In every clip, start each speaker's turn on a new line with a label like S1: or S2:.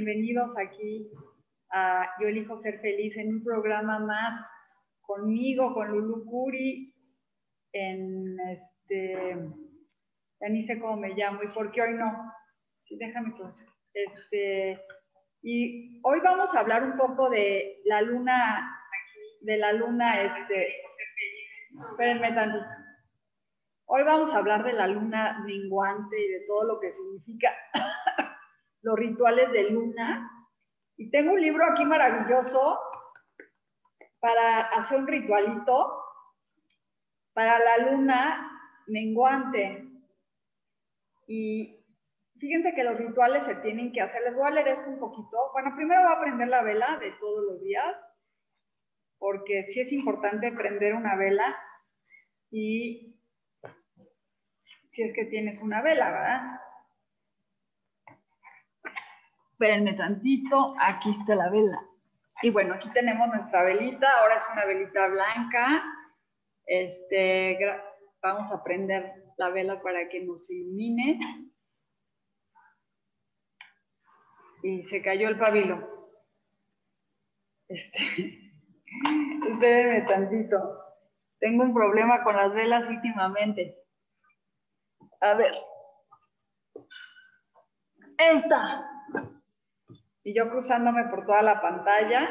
S1: Bienvenidos aquí a Yo elijo ser feliz en un programa más conmigo, con Lulu Curi, en este, ya ni sé cómo me llamo y por qué hoy no. Sí, déjame entonces. Este, y hoy vamos a hablar un poco de la luna, de la luna, este, espérenme tantito. Hoy vamos a hablar de la luna menguante y de todo lo que significa los rituales de luna. Y tengo un libro aquí maravilloso para hacer un ritualito para la luna menguante. Y fíjense que los rituales se tienen que hacer. Les voy a leer esto un poquito. Bueno, primero voy a prender la vela de todos los días, porque sí es importante prender una vela y si es que tienes una vela, ¿verdad? Espérenme tantito, aquí está la vela. Y bueno, aquí tenemos nuestra velita, ahora es una velita blanca. Este, vamos a prender la vela para que nos ilumine. Y se cayó el pabilo. Este, espérenme tantito. Tengo un problema con las velas últimamente. A ver. Esta. Y yo cruzándome por toda la pantalla.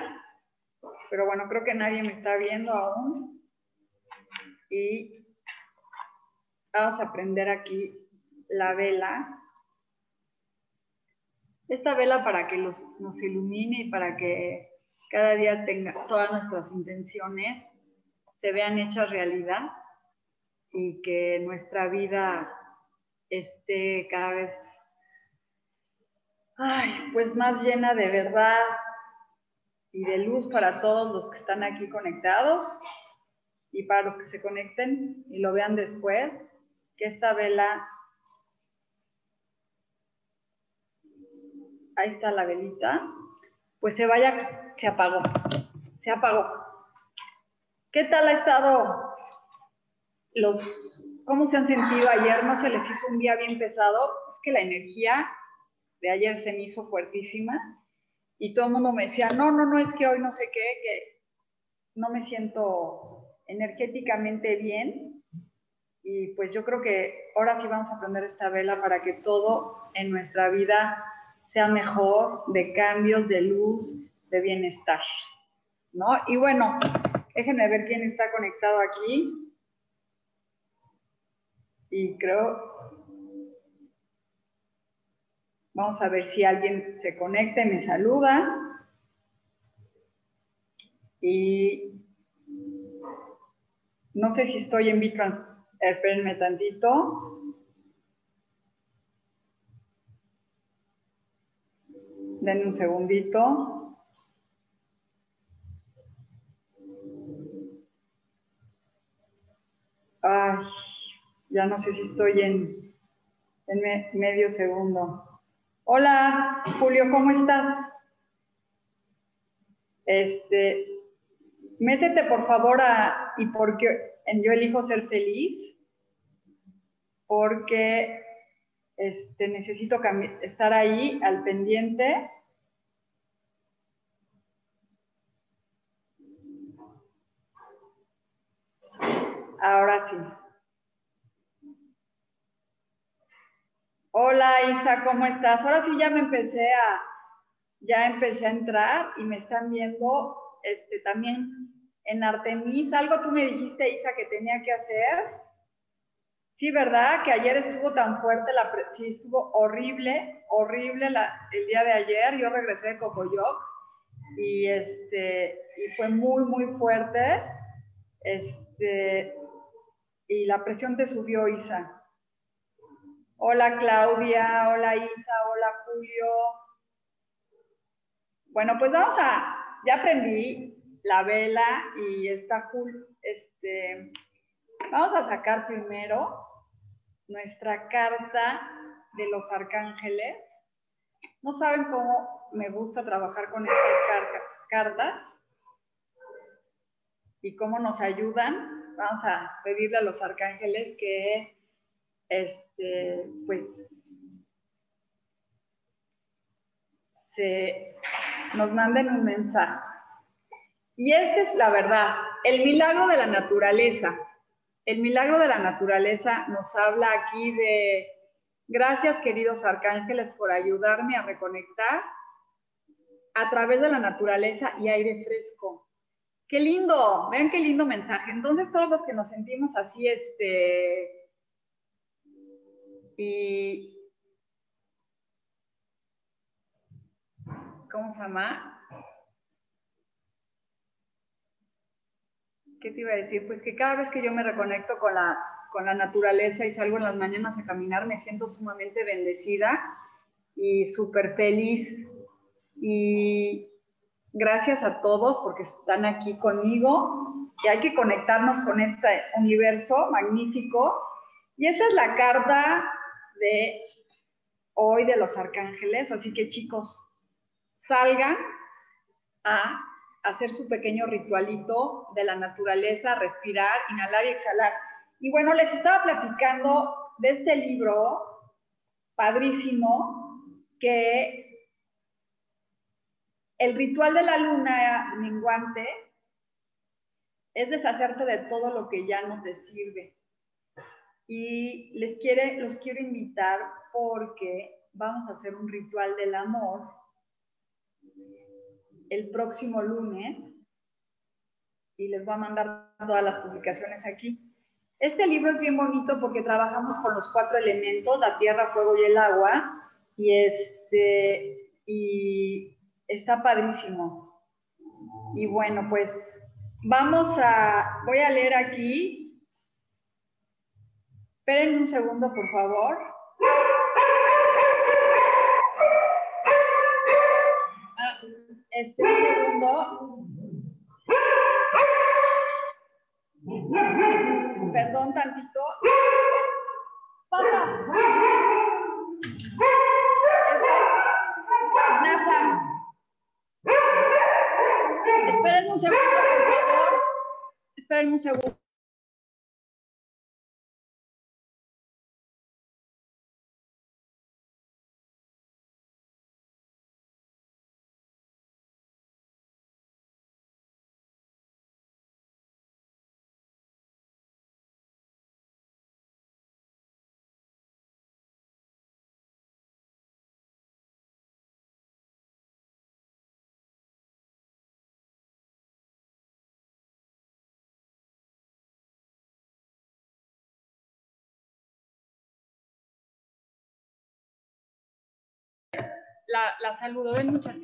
S1: Pero bueno, creo que nadie me está viendo aún. Y vamos a prender aquí la vela. Esta vela para que los, nos ilumine y para que cada día tenga todas nuestras intenciones se vean hechas realidad y que nuestra vida esté cada vez, ay, pues más llena de verdad y de luz para todos los que están aquí conectados y para los que se conecten y lo vean después, que esta vela, ahí está la velita, pues se vaya, se apagó, se apagó. ¿Qué tal ha estado los ¿Cómo se han sentido ayer? ¿No se les hizo un día bien pesado? Es que la energía de ayer se me hizo fuertísima y todo el mundo me decía, no, no, no, es que hoy no sé qué, que no me siento energéticamente bien. Y pues yo creo que ahora sí vamos a prender esta vela para que todo en nuestra vida sea mejor, de cambios, de luz, de bienestar. ¿No? Y bueno, déjenme ver quién está conectado aquí y creo, vamos a ver si alguien se conecta y me saluda. Y no sé si estoy en Bitrans, espérenme tantito. Denme un segundito. Ay. Ya no sé si estoy en, en medio segundo. Hola, Julio, ¿cómo estás? Este, métete por favor a y porque en yo elijo ser feliz porque este, necesito estar ahí al pendiente. Ahora sí. Hola Isa, ¿cómo estás? Ahora sí ya me empecé a, ya empecé a entrar y me están viendo este, también en Artemis. Algo tú me dijiste, Isa, que tenía que hacer. Sí, ¿verdad? Que ayer estuvo tan fuerte, la sí, estuvo horrible, horrible el día de ayer. Yo regresé de Cocoyoc y, este, y fue muy, muy fuerte. Este, y la presión te subió, Isa. Hola Claudia, hola Isa, hola Julio. Bueno, pues vamos a, ya aprendí la vela y está Julio, este, vamos a sacar primero nuestra carta de los arcángeles. No saben cómo me gusta trabajar con estas cartas y cómo nos ayudan. Vamos a pedirle a los arcángeles que este, pues se nos manden un mensaje. Y esta es la verdad, el milagro de la naturaleza. El milagro de la naturaleza nos habla aquí de, gracias queridos arcángeles por ayudarme a reconectar a través de la naturaleza y aire fresco. Qué lindo, vean qué lindo mensaje. Entonces todos los que nos sentimos así, este, y ¿cómo se llama? ¿Qué te iba a decir? Pues que cada vez que yo me reconecto con la, con la naturaleza y salgo en las mañanas a caminar, me siento sumamente bendecida y súper feliz. Y gracias a todos porque están aquí conmigo y hay que conectarnos con este universo magnífico. Y esa es la carta de hoy de los arcángeles. Así que chicos, salgan a hacer su pequeño ritualito de la naturaleza, respirar, inhalar y exhalar. Y bueno, les estaba platicando de este libro padrísimo que el ritual de la luna menguante es deshacerte de todo lo que ya no te sirve y les quiere, los quiero invitar porque vamos a hacer un ritual del amor el próximo lunes y les voy a mandar todas las publicaciones aquí. Este libro es bien bonito porque trabajamos con los cuatro elementos, la tierra, fuego y el agua, y, este, y está padrísimo. Y bueno, pues vamos a, voy a leer aquí Esperen un segundo, por favor. Ah, este, un segundo. Perdón tantito. Pasa. Nathan. Esperen un segundo, por favor. Esperen un segundo. La, saludo. Ven, muchachos.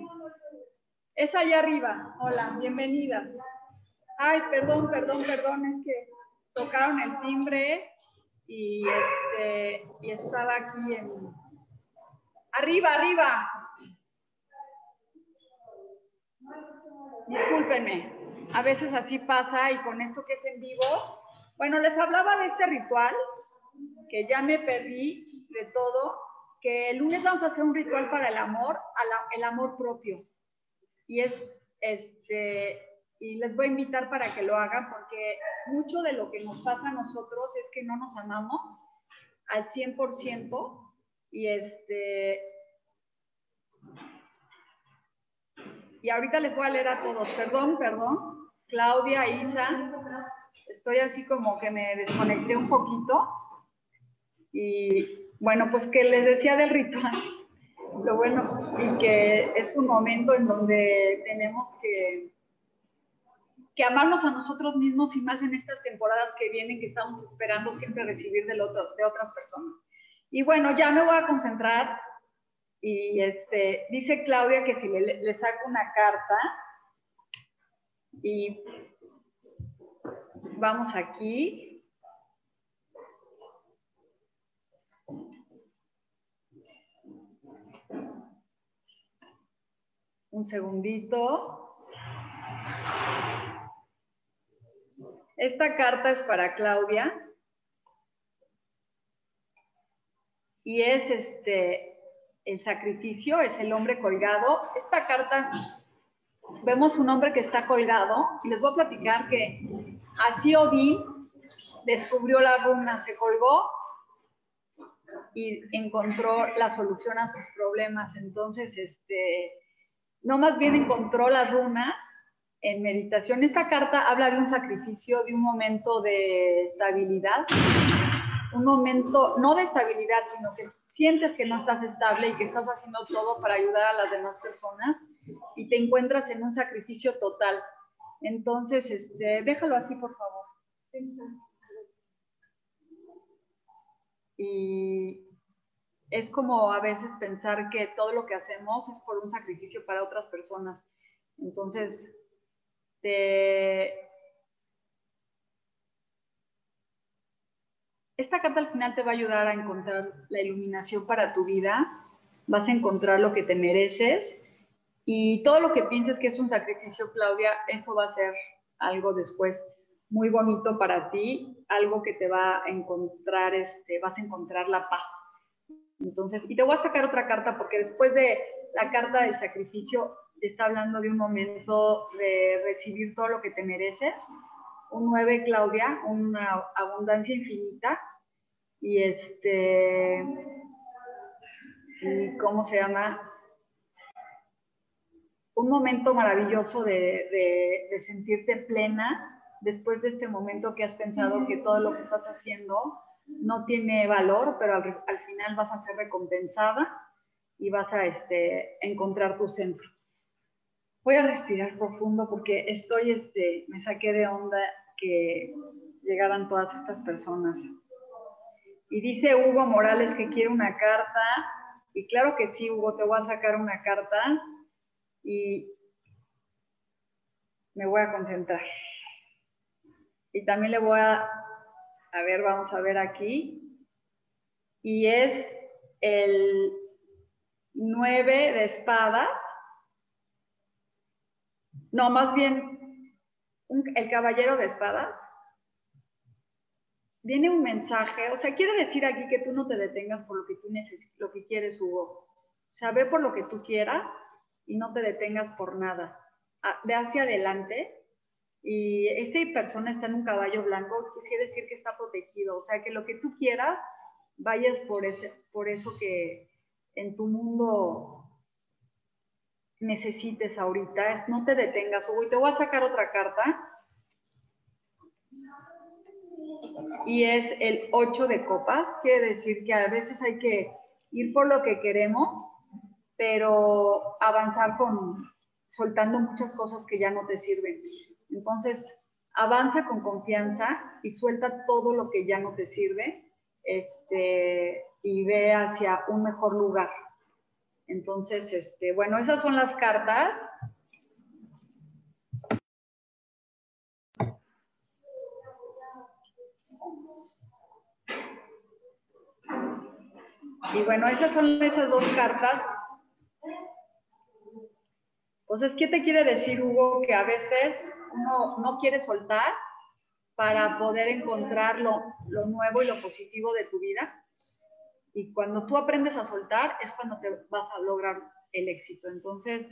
S1: Es allá arriba. Hola, bienvenidas. Ay, perdón, perdón, perdón, es que tocaron el timbre y, este, y estaba aquí en... Arriba, arriba. Discúlpenme, a veces así pasa y con esto que es en vivo. Bueno, les hablaba de este ritual que ya me perdí de todo que el lunes vamos a hacer un ritual para el amor, el amor propio. Y es, este, y les voy a invitar para que lo hagan porque mucho de lo que nos pasa a nosotros es que no nos amamos al 100% y este y ahorita les voy a leer a todos, perdón, perdón, Claudia, Isa, estoy así como que me desconecté un poquito y bueno, pues que les decía del ritual. Lo bueno, y que es un momento en donde tenemos que, que amarnos a nosotros mismos y más en estas temporadas que vienen que estamos esperando siempre recibir del otro, de otras personas. Y bueno, ya me voy a concentrar y este, dice Claudia que si le, le saco una carta y vamos aquí, Un segundito. Esta carta es para Claudia. Y es este el sacrificio, es el hombre colgado. Esta carta vemos un hombre que está colgado y les voy a platicar que así Odín descubrió la runa, se colgó y encontró la solución a sus problemas. Entonces, este, no más bien encontró las runas en meditación. Esta carta habla de un sacrificio, de un momento de estabilidad, un momento no de estabilidad, sino que sientes que no estás estable y que estás haciendo todo para ayudar a las demás personas y te encuentras en un sacrificio total. Entonces, este, déjalo así, por favor. Y es como a veces pensar que todo lo que hacemos es por un sacrificio para otras personas. Entonces, esta carta al final te va a ayudar a encontrar la iluminación para tu vida, vas a encontrar lo que te mereces. Y todo lo que pienses que es un sacrificio, Claudia, eso va a ser algo después muy bonito para ti, algo que te va a encontrar, este, vas a encontrar la paz entonces, y te voy a sacar otra carta porque después de la carta del sacrificio te está hablando de un momento de recibir todo lo que te mereces. Un 9, Claudia, una abundancia infinita. Y este, y ¿cómo se llama? Un momento maravilloso de, de sentirte plena después de este momento que has pensado que todo lo que estás haciendo no tiene valor, pero al, final vas a ser recompensada y vas a este, encontrar tu centro. Voy a respirar profundo porque estoy, este, me saqué de onda que llegaran todas estas personas. Y dice Hugo Morales que quiere una carta. Y claro que sí, Hugo, te voy a sacar una carta y me voy a concentrar. Y también le voy a a ver, vamos a ver aquí. Y es el 9 de espadas. No, más bien el caballero de espadas. Viene un mensaje, o sea, quiere decir aquí que tú no te detengas por lo que tú necesitas, lo que quieres, Hugo. O sea, ve por lo que tú quieras y no te detengas por nada. Ah, ve hacia adelante y esta persona está en un caballo blanco, quiere decir que está protegido, o sea, que lo que tú quieras, vayas por, ese, por eso que en tu mundo necesites ahorita, no te detengas, Hugo, y te voy a sacar otra carta. Y es el 8 de copas, quiere decir que a veces hay que ir por lo que queremos, pero avanzar con soltando muchas cosas que ya no te sirven. Entonces, avanza con confianza y suelta todo lo que ya no te sirve este, y ve hacia un mejor lugar. Entonces, este, bueno, esas son las cartas. Y bueno, esas son esas dos cartas. Entonces, ¿qué te quiere decir, Hugo? Que a veces uno no quiere soltar para poder encontrar lo, nuevo y lo positivo de tu vida. Y cuando tú aprendes a soltar es cuando te vas a lograr el éxito. Entonces,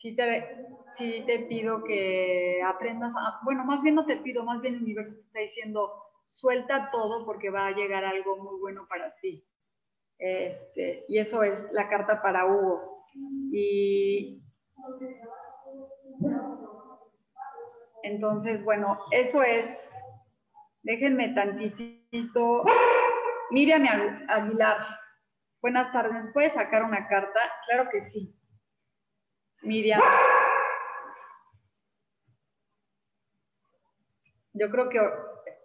S1: sí te, sí te pido que aprendas, bueno, más bien no te pido, más bien el universo te está diciendo, suelta todo porque va a llegar algo muy bueno para ti. Este, y eso es la carta para Hugo. Y entonces, bueno, eso es, déjenme tantitito. Miriam Aguilar, Buenas tardes, ¿puedes sacar una carta? Claro que sí. Miriam. Yo creo que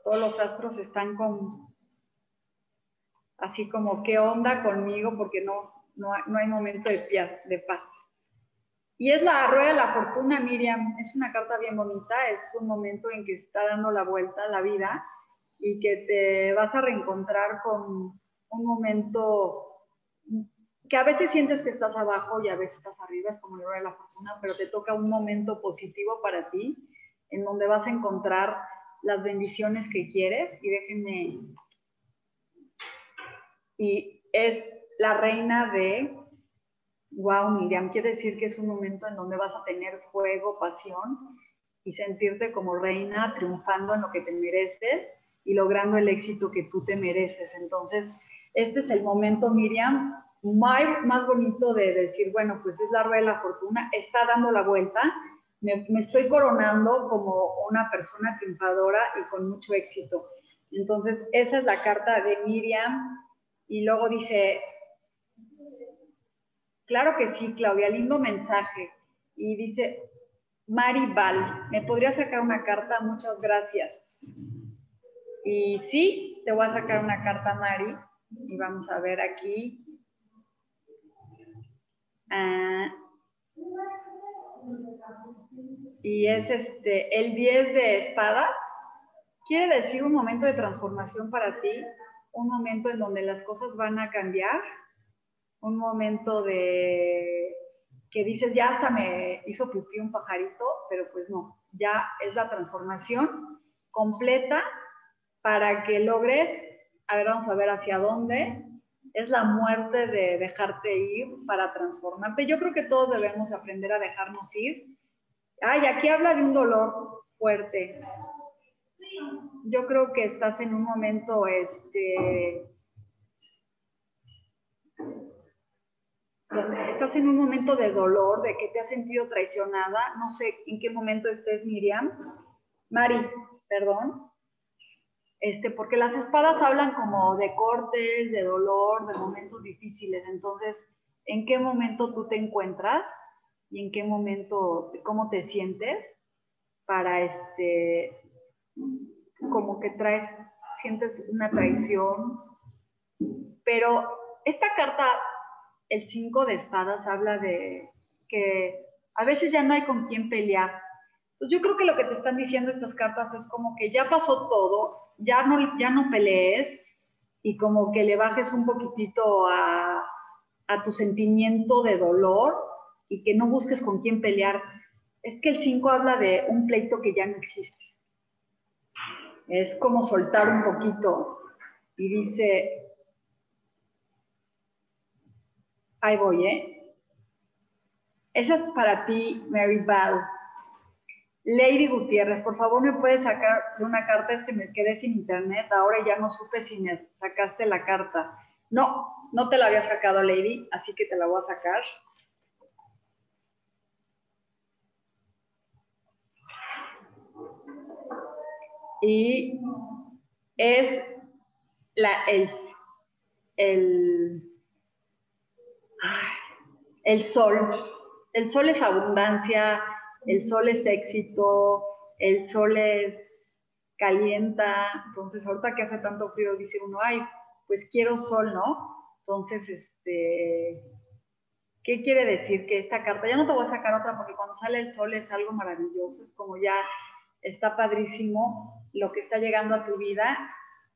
S1: todos los astros están con, así como, ¿qué onda conmigo? Porque no, no, hay momento de paz. Y es la rueda de la fortuna, Miriam. Es una carta bien bonita, es un momento en que está dando la vuelta la vida y que te vas a reencontrar con un momento que a veces sientes que estás abajo y a veces estás arriba, es como la rueda de la fortuna, pero te toca un momento positivo para ti, en donde vas a encontrar las bendiciones que quieres y déjenme. Y es la reina de, wow, Miriam, quiere decir que es un momento en donde vas a tener fuego, pasión y sentirte como reina triunfando en lo que te mereces y logrando el éxito que tú te mereces. Entonces, este es el momento, Miriam, más, bonito de decir, bueno, pues es la rueda de la fortuna, está dando la vuelta, me, estoy coronando como una persona triunfadora y con mucho éxito. Entonces, esa es la carta de Miriam. Y luego dice, claro que sí, Claudia, lindo mensaje. Y dice, Maribal, ¿me podría sacar una carta? Muchas gracias. Y sí, te voy a sacar una carta, Mari. Y vamos a ver aquí. Ah, y es este, el 10 de espada. Quiere decir un momento de transformación para ti, un momento en donde las cosas van a cambiar, un momento de que dices, ya hasta me hizo pipí un pajarito, pero pues no, ya es la transformación completa para que logres, a ver, vamos a ver hacia dónde, es la muerte de dejarte ir para transformarte. Yo creo que todos debemos aprender a dejarnos ir. Ay, aquí habla de un dolor fuerte. Yo creo que estás en un momento, este, estás en un momento de dolor, de que te has sentido traicionada. No sé en qué momento estés, Miriam. Mari, perdón. Este, porque las espadas hablan como de cortes, de dolor, de momentos difíciles. Entonces, ¿en qué momento tú te encuentras y en qué momento, cómo te sientes para este, como que traes, sientes una traición? Pero esta carta, el 5 de espadas, habla de que a veces ya no hay con quién pelear. Entonces, yo creo que lo que te están diciendo estas cartas es como que ya pasó todo, ya no, ya no pelees y como que le bajes un poquitito a, a tu sentimiento de dolor y que no busques con quién pelear. Es que el 5 habla de un pleito que ya no existe. Es como soltar un poquito y dice, ahí voy, ¿eh? Esa es para ti, Mary Bell. Lady Gutiérrez, por favor, ¿me puedes sacar una carta? Es que me quedé sin internet, ahora ya no supe si me sacaste la carta. No, no te la había sacado, Lady, así que te la voy a sacar. Y es la, el, el, el sol. El sol es abundancia, el sol es éxito, el sol es calienta, entonces ahorita que hace tanto frío dice uno, ay, pues quiero sol, ¿no? Entonces, este, ¿qué quiere decir? Que esta carta, ya no te voy a sacar otra porque cuando sale el sol es algo maravilloso, es como ya está padrísimo lo que está llegando a tu vida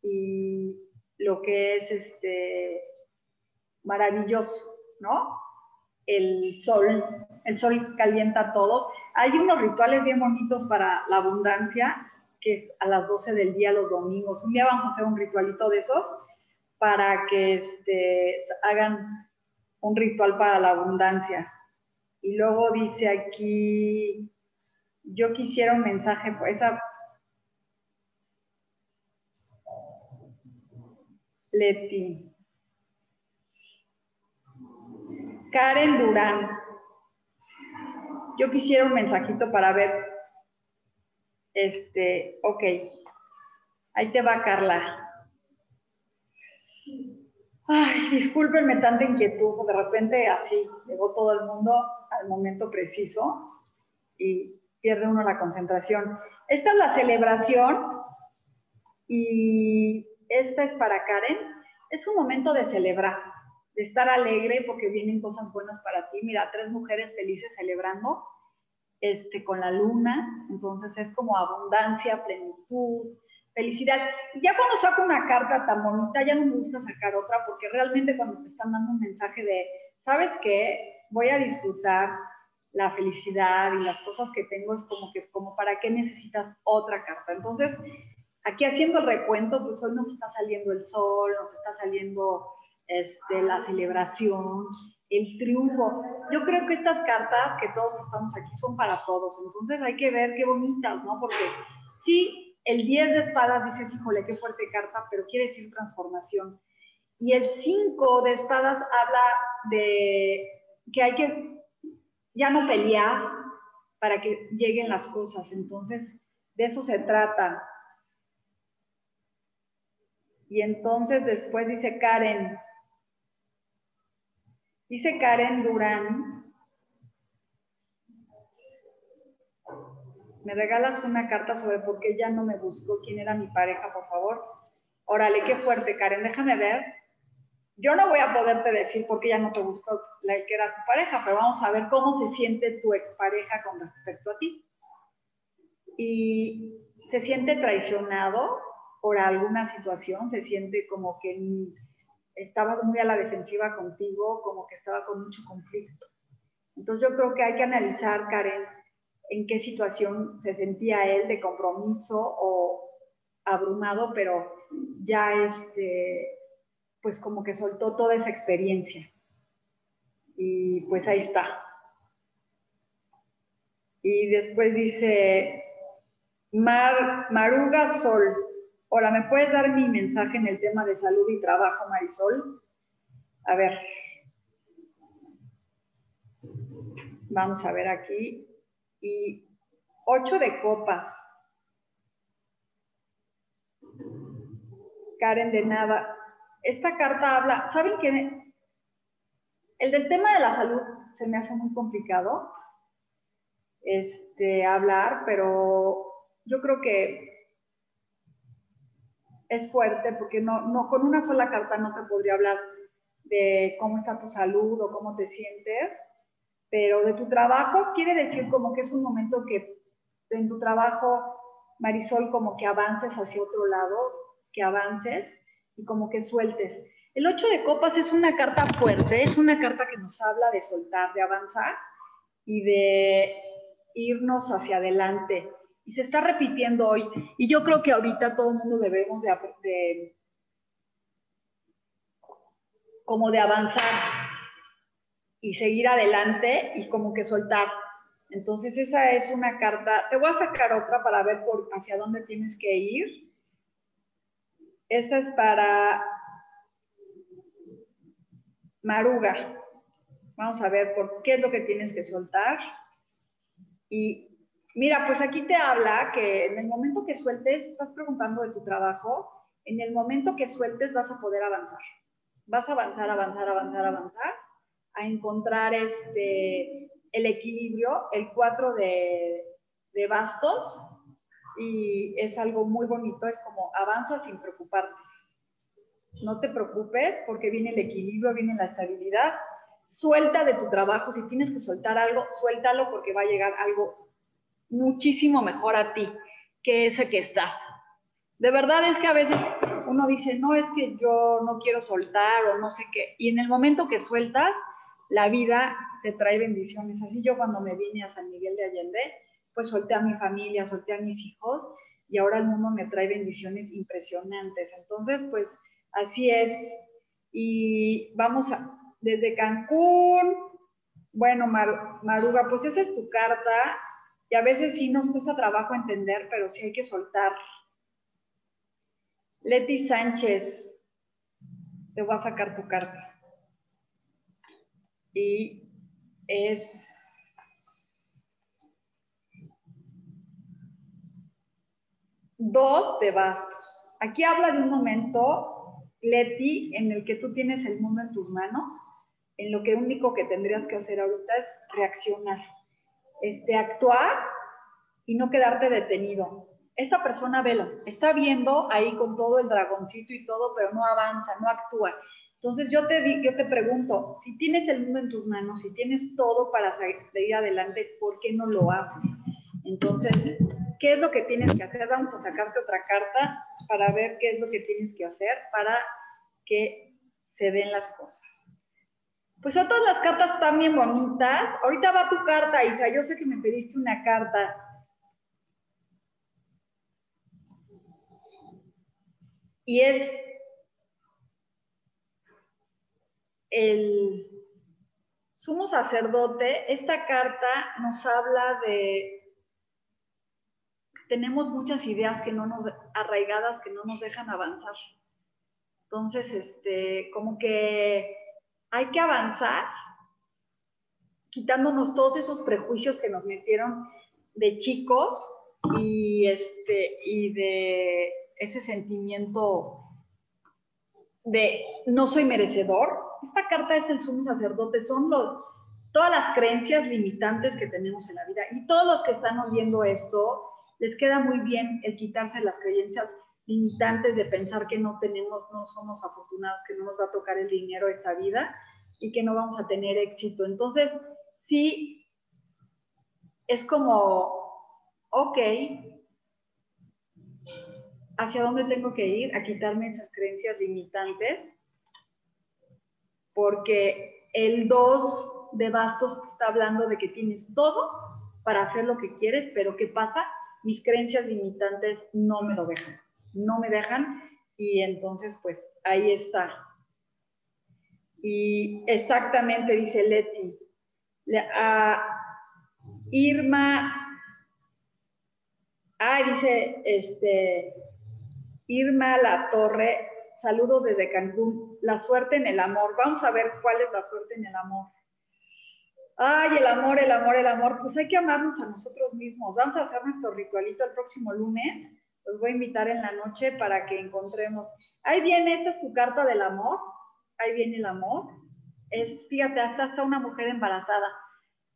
S1: y lo que es este maravilloso, ¿no? El sol, el sol calienta a todos. Hay unos rituales bien bonitos para la abundancia, que es a las 12 del día los domingos. Un día vamos a hacer un ritualito de esos para que este, hagan un ritual para la abundancia. Y luego dice aquí, yo quisiera un mensaje, pues esa... Leti. Karen Durán. Yo quisiera un mensajito para ver. Este, ok. Ahí te va Carla. Ay, discúlpenme tanta inquietud, de repente así llegó todo el mundo al momento preciso y pierde uno la concentración. Esta es la celebración y esta es para Karen. Es un momento de celebrar, de estar alegre porque vienen cosas buenas para ti. Mira, tres mujeres felices celebrando este, con la luna, entonces es como abundancia, plenitud, felicidad. Ya cuando saco una carta tan bonita, ya no me gusta sacar otra, porque realmente cuando te están dando un mensaje de, ¿sabes qué? Voy a disfrutar la felicidad y las cosas que tengo, es como que, como para qué necesitas otra carta. Entonces, aquí haciendo el recuento, pues hoy nos está saliendo el sol, nos está saliendo este, la celebración, el triunfo. Yo creo que estas cartas que todos estamos aquí son para todos, entonces hay que ver qué bonitas, ¿no? Porque sí, el 10 de espadas dices, híjole, qué fuerte carta, pero quiere decir transformación. Y el 5 de espadas habla de que hay que ya no pelear para que lleguen las cosas. Entonces, de eso se trata. Y entonces después dice Karen, Dice Karen Durán, ¿me regalas una carta sobre por qué ya no me buscó quién era mi pareja, por favor? Órale, qué fuerte, Karen, déjame ver. Yo no voy a poderte decir por qué ya no te buscó la que era tu pareja, pero vamos a ver cómo se siente tu expareja con respecto a ti. Y se siente traicionado por alguna situación, se siente como que estaba muy a la defensiva contigo, como que estaba con mucho conflicto. Entonces yo creo que hay que analizar, Karen, en qué situación se sentía él de compromiso o abrumado, pero ya este, pues como que soltó toda esa experiencia. Y pues ahí está. Y después dice, Mar, Maruga Sol, Hola, ¿me puedes dar mi mensaje en el tema de salud y trabajo, Marisol? A ver. Vamos a ver aquí. Y ocho de copas. Karen de nada. Esta carta habla, ¿saben qué? El del tema de la salud se me hace muy complicado este, hablar, pero yo creo que es fuerte porque no, no, con una sola carta no te podría hablar de cómo está tu salud o cómo te sientes, pero de tu trabajo quiere decir como que es un momento que en tu trabajo, Marisol, como que avances hacia otro lado, que avances y como que sueltes. El 8 de copas es una carta fuerte, es una carta que nos habla de soltar, de avanzar y de irnos hacia adelante y se está repitiendo hoy. Y yo creo que ahorita todo el mundo debemos de, como de avanzar y seguir adelante y como que soltar. Entonces esa es una carta. Te voy a sacar otra para ver por hacia dónde tienes que ir. Esta es para Maruga. Vamos a ver por qué es lo que tienes que soltar. Y Mira, pues aquí te habla que en el momento que sueltes, estás preguntando de tu trabajo, en el momento que sueltes vas a poder avanzar. Vas a avanzar, avanzar, avanzar, avanzar, a encontrar este, el equilibrio, el cuatro de, de bastos, y es algo muy bonito, es como avanza sin preocuparte. No te preocupes porque viene el equilibrio, viene la estabilidad. Suelta de tu trabajo, si tienes que soltar algo, suéltalo porque va a llegar algo muchísimo mejor a ti que ese que está. De verdad es que a veces uno dice, no es que yo no quiero soltar o no sé qué, y en el momento que sueltas, la vida te trae bendiciones. Así yo cuando me vine a San Miguel de Allende, pues solté a mi familia, solté a mis hijos, y ahora el mundo me trae bendiciones impresionantes. Entonces, pues así es. Y vamos a, desde Cancún, bueno, Maruga, pues esa es tu carta y a veces sí nos cuesta trabajo entender, pero sí hay que soltar. Leti Sánchez, te voy a sacar tu carta. Y es dos de bastos. Aquí habla de un momento Leti, en el que tú tienes el mundo en tus manos, en lo que único que tendrías que hacer ahorita es reaccionar, este, actuar y no quedarte detenido. Esta persona, velo, está viendo ahí con todo el dragoncito y todo, pero no avanza, no actúa. Entonces yo te, yo te pregunto, si tienes el mundo en tus manos, si tienes todo para seguir adelante, ¿por qué no lo haces? Entonces, ¿qué es lo que tienes que hacer? Vamos a sacarte otra carta para ver qué es lo que tienes que hacer para que se den las cosas. Pues todas las cartas están bien bonitas. Ahorita va tu carta, Isa. Yo sé que me pediste una carta. Y es el sumo sacerdote. Esta carta nos habla de tenemos muchas ideas que no nos arraigadas que no nos dejan avanzar. Entonces, este, como que hay que avanzar quitándonos todos esos prejuicios que nos metieron de chicos y este y de ese sentimiento de no soy merecedor. Esta carta es el sumo sacerdote, son los, todas las creencias limitantes que tenemos en la vida. Y todos los que están oyendo esto, les queda muy bien el quitarse las creencias limitantes de pensar que no tenemos, no somos afortunados, que no nos va a tocar el dinero esta vida y que no vamos a tener éxito. Entonces, sí, es como, ok, ¿hacia dónde tengo que ir? A quitarme esas creencias limitantes, porque el 2 de bastos está hablando de que tienes todo para hacer lo que quieres, pero ¿qué pasa? Mis creencias limitantes no me lo dejan no me dejan y entonces pues ahí está. Y exactamente dice Leti, a Irma, ah, dice este, Irma La Torre, saludo desde Cancún, la suerte en el amor, vamos a ver cuál es la suerte en el amor. Ay, el amor, el amor, el amor, pues hay que amarnos a nosotros mismos. Vamos a hacer nuestro ritualito el próximo lunes los voy a invitar en la noche para que encontremos. Ahí viene, esta es tu carta del amor, ahí viene el amor. Es, fíjate, hasta está una mujer embarazada,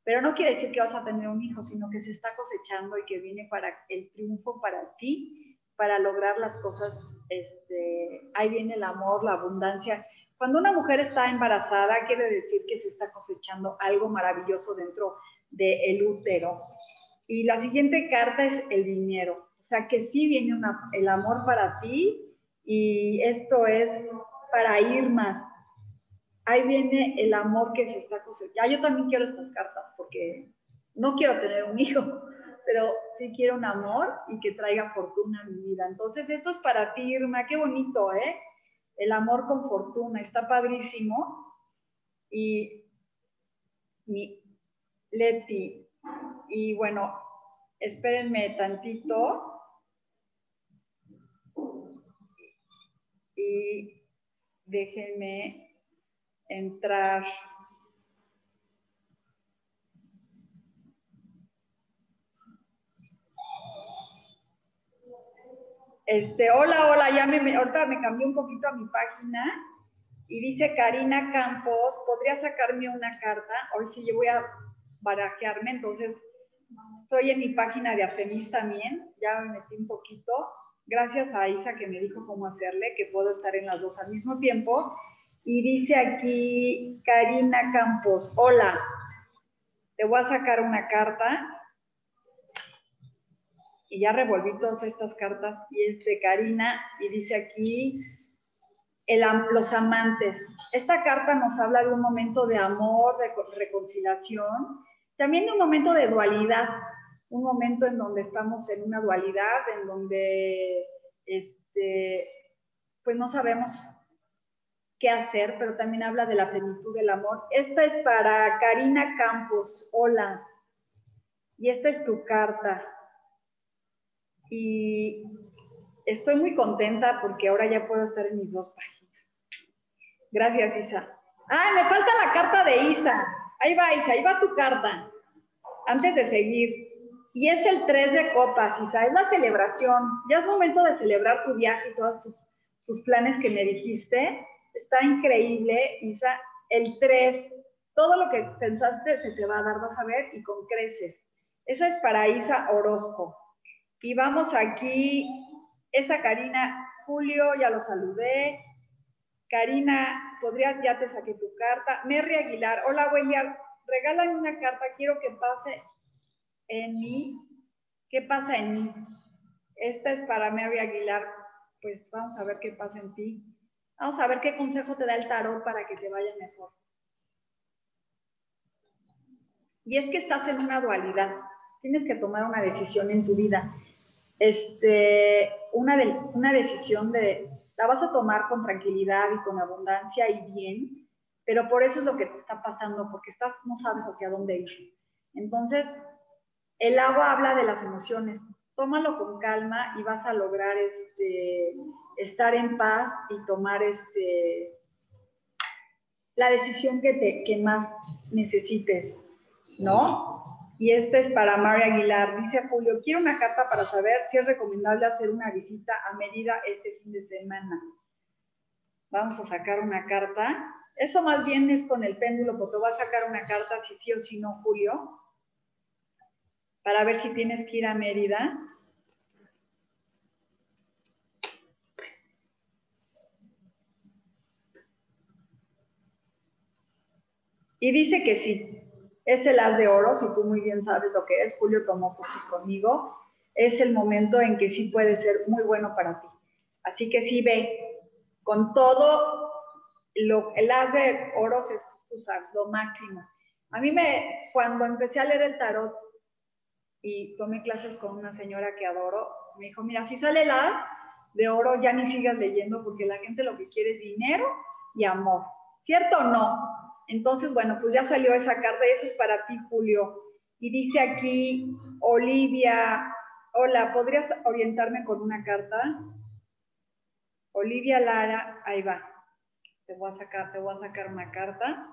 S1: pero no quiere decir que vas a tener un hijo, sino que se está cosechando y que viene para el triunfo para ti, para lograr las cosas. Este, ahí viene el amor, la abundancia. Cuando una mujer está embarazada, quiere decir que se está cosechando algo maravilloso dentro del útero. Y la siguiente carta es el dinero. O sea que sí viene el amor para ti y esto es para Irma. Ahí viene el amor que se está cosechando. Yo también quiero estas cartas porque no quiero tener un hijo, pero sí quiero un amor y que traiga fortuna a mi vida. Entonces, esto es para ti, Irma. Qué bonito, ¿eh? El amor con fortuna. Está padrísimo. Y mi Leti. Y bueno, espérenme tantito. y déjenme entrar. Este, hola, hola, ya me, ahorita me cambié un poquito a mi página y dice Karina Campos, ¿podría sacarme una carta? Hoy sí yo voy a barajearme, entonces estoy en mi página de Artemis también, ya me metí un poquito gracias a Isa que me dijo cómo hacerle, que puedo estar en las dos al mismo tiempo. Y dice aquí Karina Campos, hola, te voy a sacar una carta. Y ya revolví todas estas cartas y es de Karina y dice aquí los amantes. Esta carta nos habla de un momento de amor, de reconciliación, también de un momento de dualidad, un momento en donde estamos en una dualidad, en donde este, pues no sabemos qué hacer, pero también habla de la plenitud del amor. Esta es para Karina Campos, hola, y esta es tu carta. Y estoy muy contenta porque ahora ya puedo estar en mis dos páginas. Gracias, Isa. Ah, me falta la carta de Isa. Ahí va, Isa, ahí va tu carta. Antes de seguir. Y es el 3 de copas, Isa, es la celebración. Ya es momento de celebrar tu viaje y todas tus tus planes que me dijiste. Está increíble, Isa. El 3, todo lo que pensaste se te va a dar, vas a ver, y con creces. Eso es para Isa Orozco. Y vamos aquí, esa Karina, Julio, ya lo saludé. Karina, podrías, ya te saqué tu carta. Merry Aguilar, hola William, regálame una carta, quiero que pase en mí. ¿Qué pasa en mí? Esta es para Mary Aguilar. Pues vamos a ver qué pasa en ti. Vamos a ver qué consejo te da el tarot para que te vaya mejor. Y es que estás en una dualidad. Tienes que tomar una decisión en tu vida. Este, una, de, una decisión de, la vas a tomar con tranquilidad y con abundancia y bien, pero por eso es lo que te está pasando, porque estás, no sabes hacia dónde ir. Entonces, el agua habla de las emociones. Tómalo con calma y vas a lograr este, estar en paz y tomar este, la decisión que, te, que más necesites, ¿no? Y este es para María Aguilar. Dice Julio, quiero una carta para saber si es recomendable hacer una visita a Mérida este fin de semana. Vamos a sacar una carta. Eso más bien es con el péndulo, porque va a sacar una carta si sí o si no, Julio para ver si tienes que ir a Mérida. Y dice que sí, es el as de oro, si tú muy bien sabes lo que es, Julio tomó cursos conmigo, es el momento en que sí puede ser muy bueno para ti. Así que sí ve, con todo, lo, el as de oro es, sabes, lo máximo. A mí me, cuando empecé a leer el tarot, y tomé clases con una señora que adoro. Me dijo, mira, si sale la de oro, ya ni sigas leyendo porque la gente lo que quiere es dinero y amor. ¿Cierto o no? Entonces, bueno, pues ya salió esa carta y eso es para ti, Julio. Y dice aquí, Olivia, hola, ¿podrías orientarme con una carta? Olivia Lara, ahí va. Te voy a sacar, te voy a sacar una carta.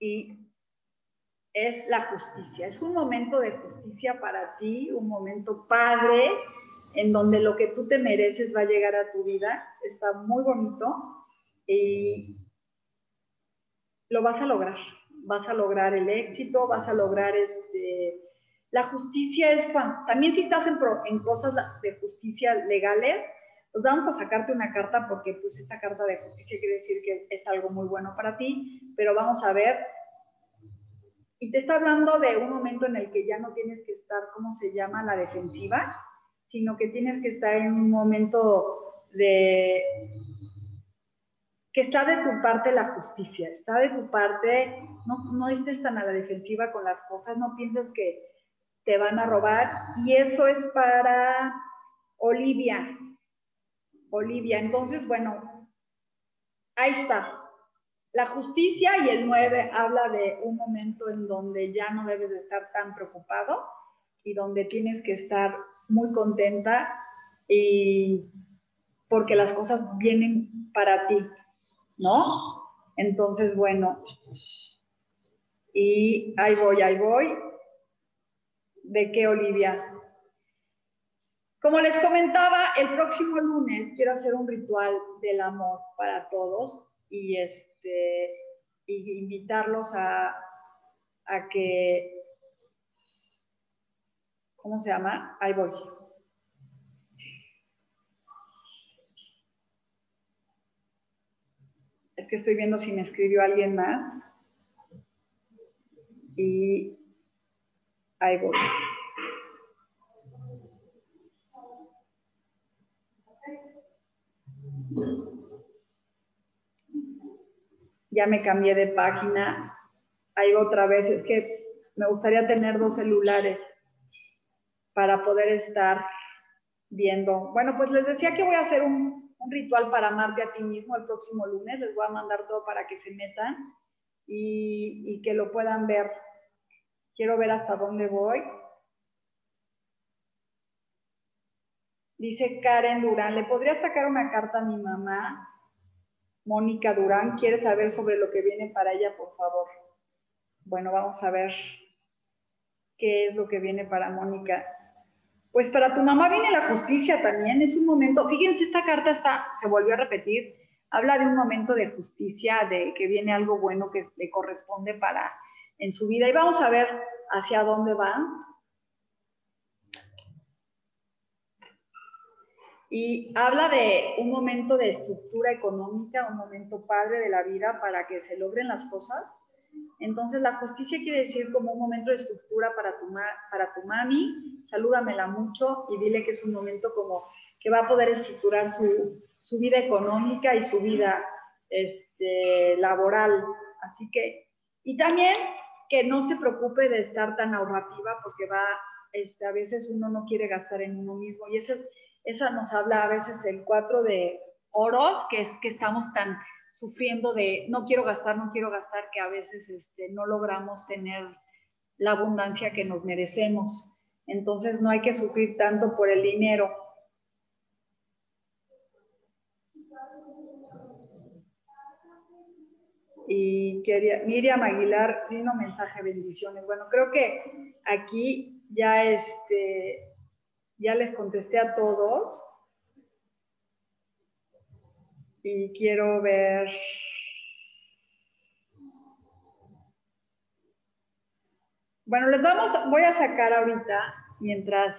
S1: y es la justicia. Es un momento de justicia para ti, un momento padre, en donde lo que tú te mereces va a llegar a tu vida. Está muy bonito y lo vas a lograr. Vas a lograr el éxito, vas a lograr este... La justicia es cuando, también si estás en, en cosas de justicia legales, pues vamos a sacarte una carta porque pues esta carta de justicia quiere decir que es algo muy bueno para ti, pero vamos a ver. Y te está hablando de un momento en el que ya no tienes que estar, ¿cómo se llama? La defensiva, sino que tienes que estar en un momento de que está de tu parte la justicia, está de tu parte, no, no estés tan a la defensiva con las cosas, no pienses que te van a robar. Y eso es para Olivia. Olivia. Entonces, bueno, ahí está. La justicia y el 9 habla de un momento en donde ya no debes de estar tan preocupado y donde tienes que estar muy contenta y porque las cosas vienen para ti, ¿no? Entonces, bueno, y ahí voy, ahí voy. ¿De qué, Olivia? Como les comentaba, el próximo lunes quiero hacer un ritual del amor para todos y, este, y invitarlos a, a que, ¿cómo se llama? Ahí voy. Es que estoy viendo si me escribió alguien más. Y ahí voy. Ya me cambié de página. Ahí otra vez. Es que me gustaría tener dos celulares para poder estar viendo. Bueno, pues les decía que voy a hacer un, ritual para amarte a ti mismo el próximo lunes. Les voy a mandar todo para que se metan y, y que lo puedan ver. Quiero ver hasta dónde voy. Dice Karen Durán, ¿le podría sacar una carta a mi mamá? Mónica Durán quiere saber sobre lo que viene para ella, por favor. Bueno, vamos a ver qué es lo que viene para Mónica. Pues para tu mamá viene la justicia también, es un momento, fíjense, esta carta está, se volvió a repetir, habla de un momento de justicia, de que viene algo bueno que le corresponde para en su vida. Y vamos a ver hacia dónde va. Y habla de un momento de estructura económica, un momento padre de la vida para que se logren las cosas. Entonces, la justicia quiere decir como un momento de estructura para tu, para tu mami. Salúdamela mucho y dile que es un momento como que va a poder estructurar su, vida económica y su vida este, laboral. Así que, y también que no se preocupe de estar tan ahorrativa porque va, este, a veces uno no quiere gastar en uno mismo. Y esa, esa nos habla a veces del cuatro de oros, que es que estamos tan sufriendo de no quiero gastar, no quiero gastar, que a veces este, no logramos tener la abundancia que nos merecemos. Entonces no hay que sufrir tanto por el dinero. y quería, Miriam Aguilar, lindo mensaje, bendiciones. Bueno, creo que aquí ya, este, ya les contesté a todos y quiero ver... Bueno, les vamos, voy a sacar ahorita, mientras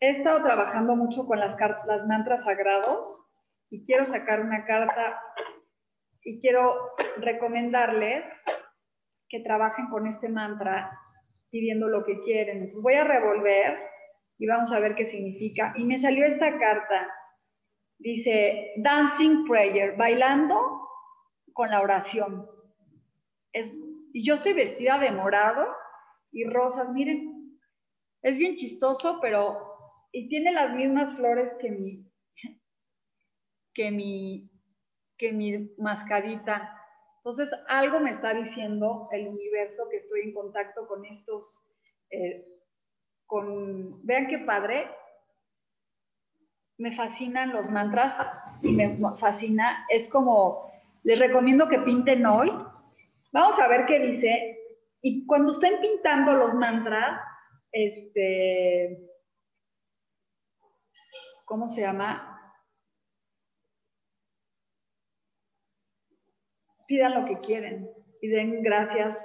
S1: he estado trabajando mucho con las, las mantras sagrados y quiero sacar una carta y quiero recomendarles que trabajen con este mantra pidiendo lo que quieren. Voy a revolver y vamos a ver qué significa. Y me salió esta carta. Dice Dancing Prayer, bailando con la oración. Es, y yo estoy vestida de morado y rosas. Miren, es bien chistoso, pero... Y tiene las mismas flores que mi, que mi que mi mascarita. Entonces, algo me está diciendo el universo que estoy en contacto con estos, eh, con, vean qué padre, me fascinan los mantras y me fascina, es como, les recomiendo que pinten hoy. Vamos a ver qué dice. Y cuando estén pintando los mantras, este, ¿cómo se llama? pidan lo que quieren y den gracias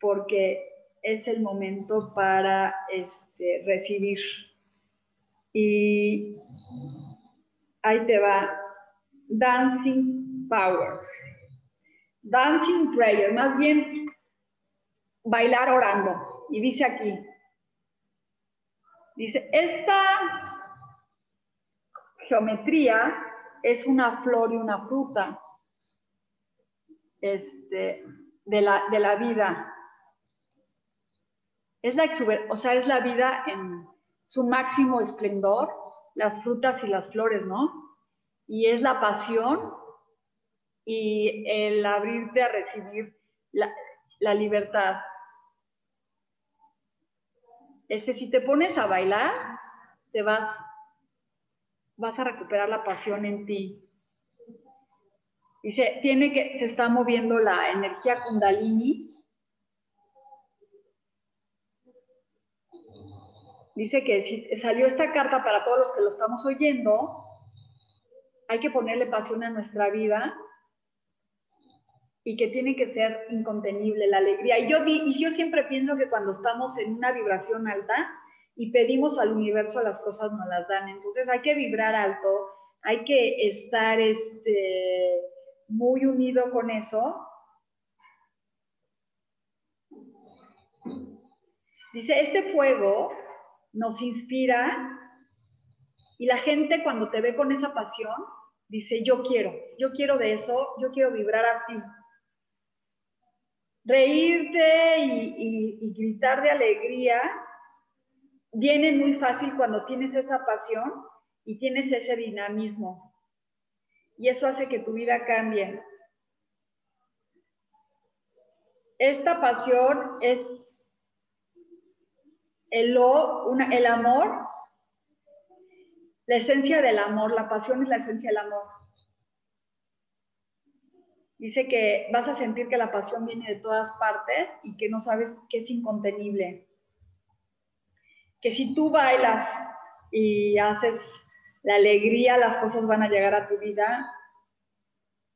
S1: porque es el momento para este, recibir. Y ahí te va, Dancing Power, Dancing Prayer, más bien bailar orando. Y dice aquí, dice, esta geometría es una flor y una fruta este, de, la, de la vida. Es la o sea, es la vida en su máximo esplendor, las frutas y las flores, ¿no? Y es la pasión y el abrirte a recibir la, libertad. Este, si te pones a bailar, te vas, vas a recuperar la pasión en ti. Dice, tiene que, se está moviendo la energía kundalini. Dice que si salió esta carta para todos los que lo estamos oyendo, hay que ponerle pasión a nuestra vida y que tiene que ser incontenible la alegría. Y yo, y yo siempre pienso que cuando estamos en una vibración alta y pedimos al universo las cosas nos las dan. Entonces hay que vibrar alto, hay que estar este, muy unido con eso. Dice, este fuego nos inspira y la gente cuando te ve con esa pasión, dice, yo quiero, yo quiero de eso, yo quiero vibrar así. Reírte y, gritar de alegría viene muy fácil cuando tienes esa pasión y tienes ese dinamismo y eso hace que tu vida cambie. Esta pasión es el, amor, la esencia del amor, la pasión es la esencia del amor. Dice que vas a sentir que la pasión viene de todas partes y que no sabes que es incontenible. que si tú bailas y haces la alegría, las cosas van a llegar a tu vida,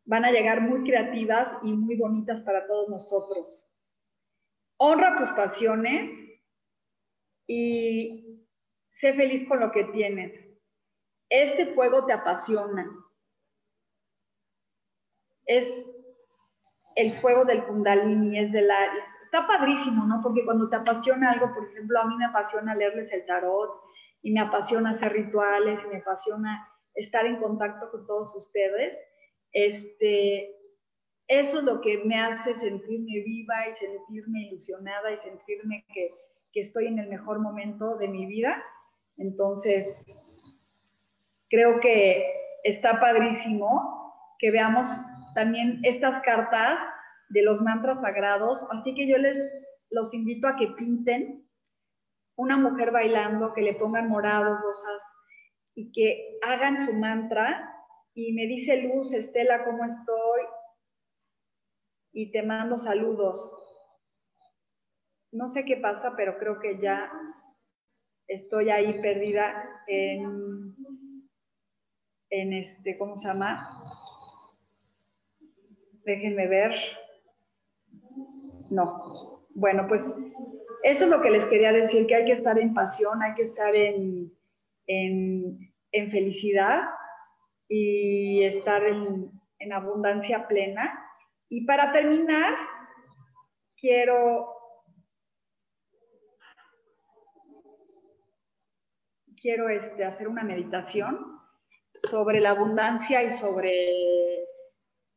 S1: van a llegar muy creativas y muy bonitas para todos nosotros. Honra tus pasiones y sé feliz con lo que tienes. Este fuego te apasiona. Es el fuego del kundalini, es del Aries. Está padrísimo, ¿no? Porque cuando te apasiona algo, por ejemplo, a mí me apasiona leerles el tarot y me apasiona hacer rituales y me apasiona estar en contacto con todos ustedes. Este, eso es lo que me hace sentirme viva y sentirme ilusionada y sentirme que, que estoy en el mejor momento de mi vida. Entonces, creo que está padrísimo que veamos también estas cartas de los mantras sagrados. Así que yo les los invito a que pinten una mujer bailando, que le pongan morados, rosas y que hagan su mantra. Y me dice Luz, Estela, ¿cómo estoy? Y te mando saludos. No sé qué pasa, pero creo que ya estoy ahí perdida en, en este, ¿cómo se llama? Déjenme ver. No. Bueno, pues eso es lo que les quería decir, que hay que estar en pasión, hay que estar en, en, felicidad y estar en, en abundancia plena. Y para terminar, quiero quiero este, hacer una meditación sobre la abundancia y sobre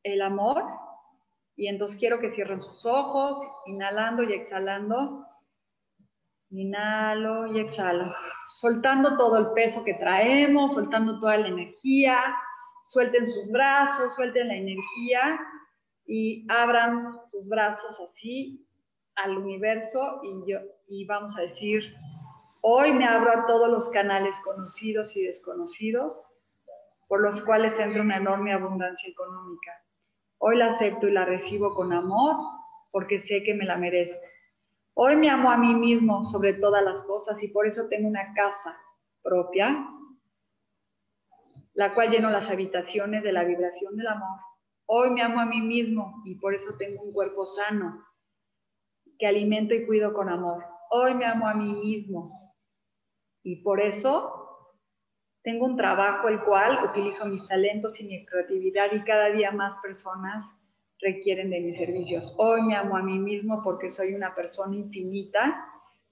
S1: el amor. Y entonces quiero que cierren sus ojos, inhalando y exhalando. Inhalo y exhalo. Soltando todo el peso que traemos, soltando toda la energía. Suelten sus brazos, suelten la energía y abran sus brazos así al universo y, yo, y vamos a decir, hoy me abro a todos los canales conocidos y desconocidos por los cuales entra una enorme abundancia económica. Hoy la acepto y la recibo con amor porque sé que me la merezco. Hoy me amo a mí mismo sobre todas las cosas y por eso tengo una casa propia, la cual lleno las habitaciones de la vibración del amor. Hoy me amo a mí mismo y por eso tengo un cuerpo sano que alimento y cuido con amor. Hoy me amo a mí mismo y por eso tengo un trabajo el cual utilizo mis talentos y mi creatividad y cada día más personas requieren de mis servicios. Hoy me amo a mí mismo porque soy una persona infinita,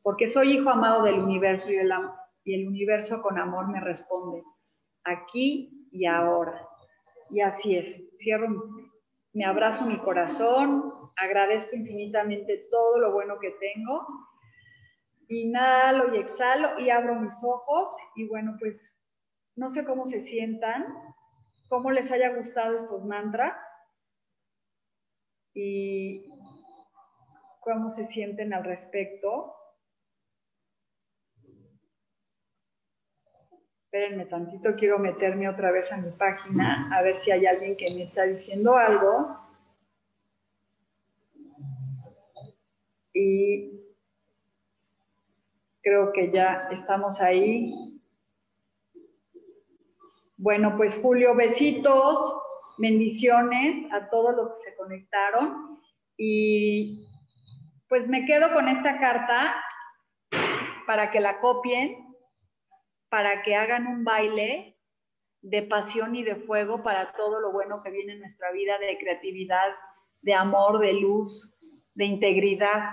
S1: porque soy hijo amado del universo y el, universo con amor me responde aquí y ahora. Y así es. Cierro, me abrazo mi corazón, agradezco infinitamente todo lo bueno que tengo. Inhalo y exhalo y abro mis ojos y bueno, pues no sé cómo se sientan, cómo les haya gustado estos mantras y cómo se sienten al respecto. Espérenme tantito, quiero meterme otra vez a mi página a ver si hay alguien que me está diciendo algo. Y creo que ya estamos ahí. Bueno, pues Julio, besitos, bendiciones a todos los que se conectaron y pues me quedo con esta carta para que la copien, para que hagan un baile de pasión y de fuego para todo lo bueno que viene en nuestra vida, de creatividad, de amor, de luz, de integridad.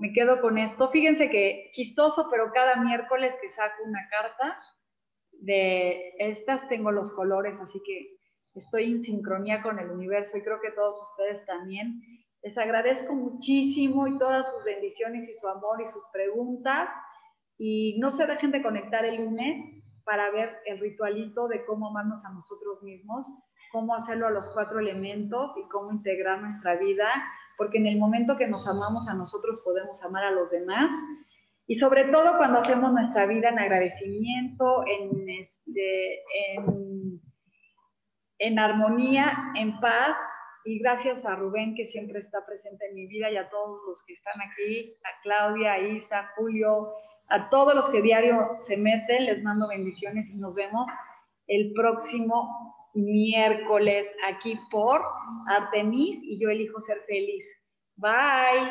S1: Me quedo con esto. Fíjense que chistoso, pero cada miércoles que saco una carta, de estas tengo los colores, así que estoy en sincronía con el universo y creo que todos ustedes también. Les agradezco muchísimo y todas sus bendiciones y su amor y sus preguntas. Y no se dejen de conectar el lunes para ver el ritualito de cómo amarnos a nosotros mismos, cómo hacerlo a los cuatro elementos y cómo integrar nuestra vida, porque en el momento que nos amamos a nosotros podemos amar a los demás y sobre todo cuando hacemos nuestra vida en agradecimiento, en, este, en, armonía, en paz. Y gracias a Rubén, que siempre está presente en mi vida, y a todos los que están aquí, a Claudia, a Isa, Julio, A todos los que diario se meten, les mando bendiciones y nos vemos el próximo miércoles aquí por Artemis y yo elijo ser feliz. Bye.